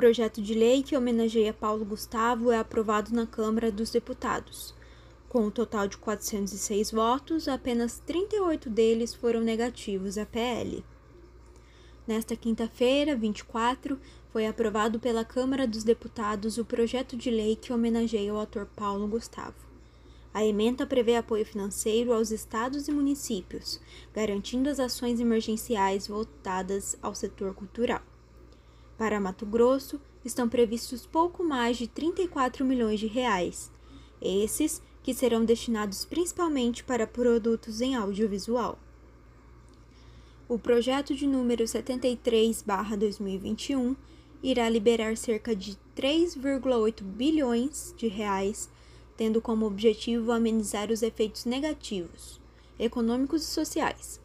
projeto de lei que homenageia Paulo Gustavo é aprovado na Câmara dos Deputados. Com um total de 406 votos, apenas 38 deles foram negativos à PL. Nesta quinta-feira, 24, foi aprovado pela Câmara dos Deputados o projeto de lei que homenageia o ator Paulo Gustavo. A emenda prevê apoio financeiro aos estados e municípios, garantindo as ações emergenciais voltadas ao setor cultural. Para Mato Grosso, estão previstos pouco mais de 34 milhões de reais. Esses que serão destinados principalmente para produtos em audiovisual. O projeto de número 73/2021 irá liberar cerca de 3,8 bilhões de reais, tendo como objetivo amenizar os efeitos negativos, econômicos e sociais,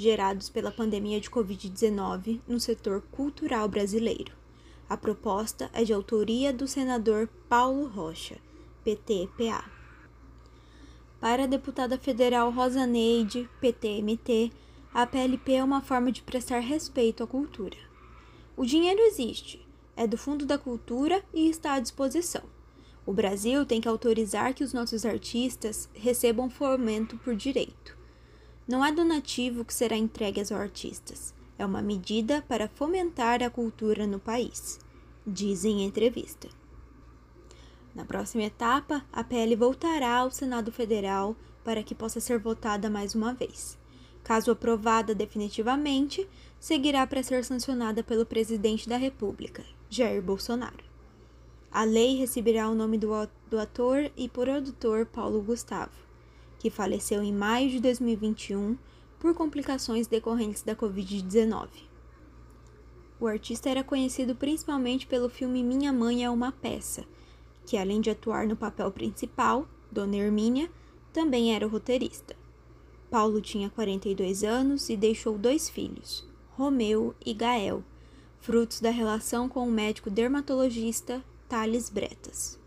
gerados pela pandemia de COVID-19 no setor cultural brasileiro. A proposta é de autoria do senador Paulo Rocha, PT-PA. Para a deputada federal Rosa Neide, PTMT, a PLP é uma forma de prestar respeito à cultura. O dinheiro existe, é do Fundo da Cultura e está à disposição. O Brasil tem que autorizar que os nossos artistas recebam fomento por direito. Não é donativo que será entregue aos artistas, é uma medida para fomentar a cultura no país, dizem em entrevista. Na próxima etapa, a PL voltará ao Senado Federal para que possa ser votada mais uma vez. Caso aprovada definitivamente, seguirá para ser sancionada pelo presidente da República, Jair Bolsonaro. A lei receberá o nome do ator e produtor Paulo Gustavo, que faleceu em maio de 2021 por complicações decorrentes da Covid-19. O artista era conhecido principalmente pelo filme Minha Mãe é uma Peça que além de atuar no papel principal, Dona Hermínia, também era roteirista. Paulo tinha 42 anos e deixou dois filhos, Romeu e Gael, frutos da relação com o médico dermatologista Thales Bretas.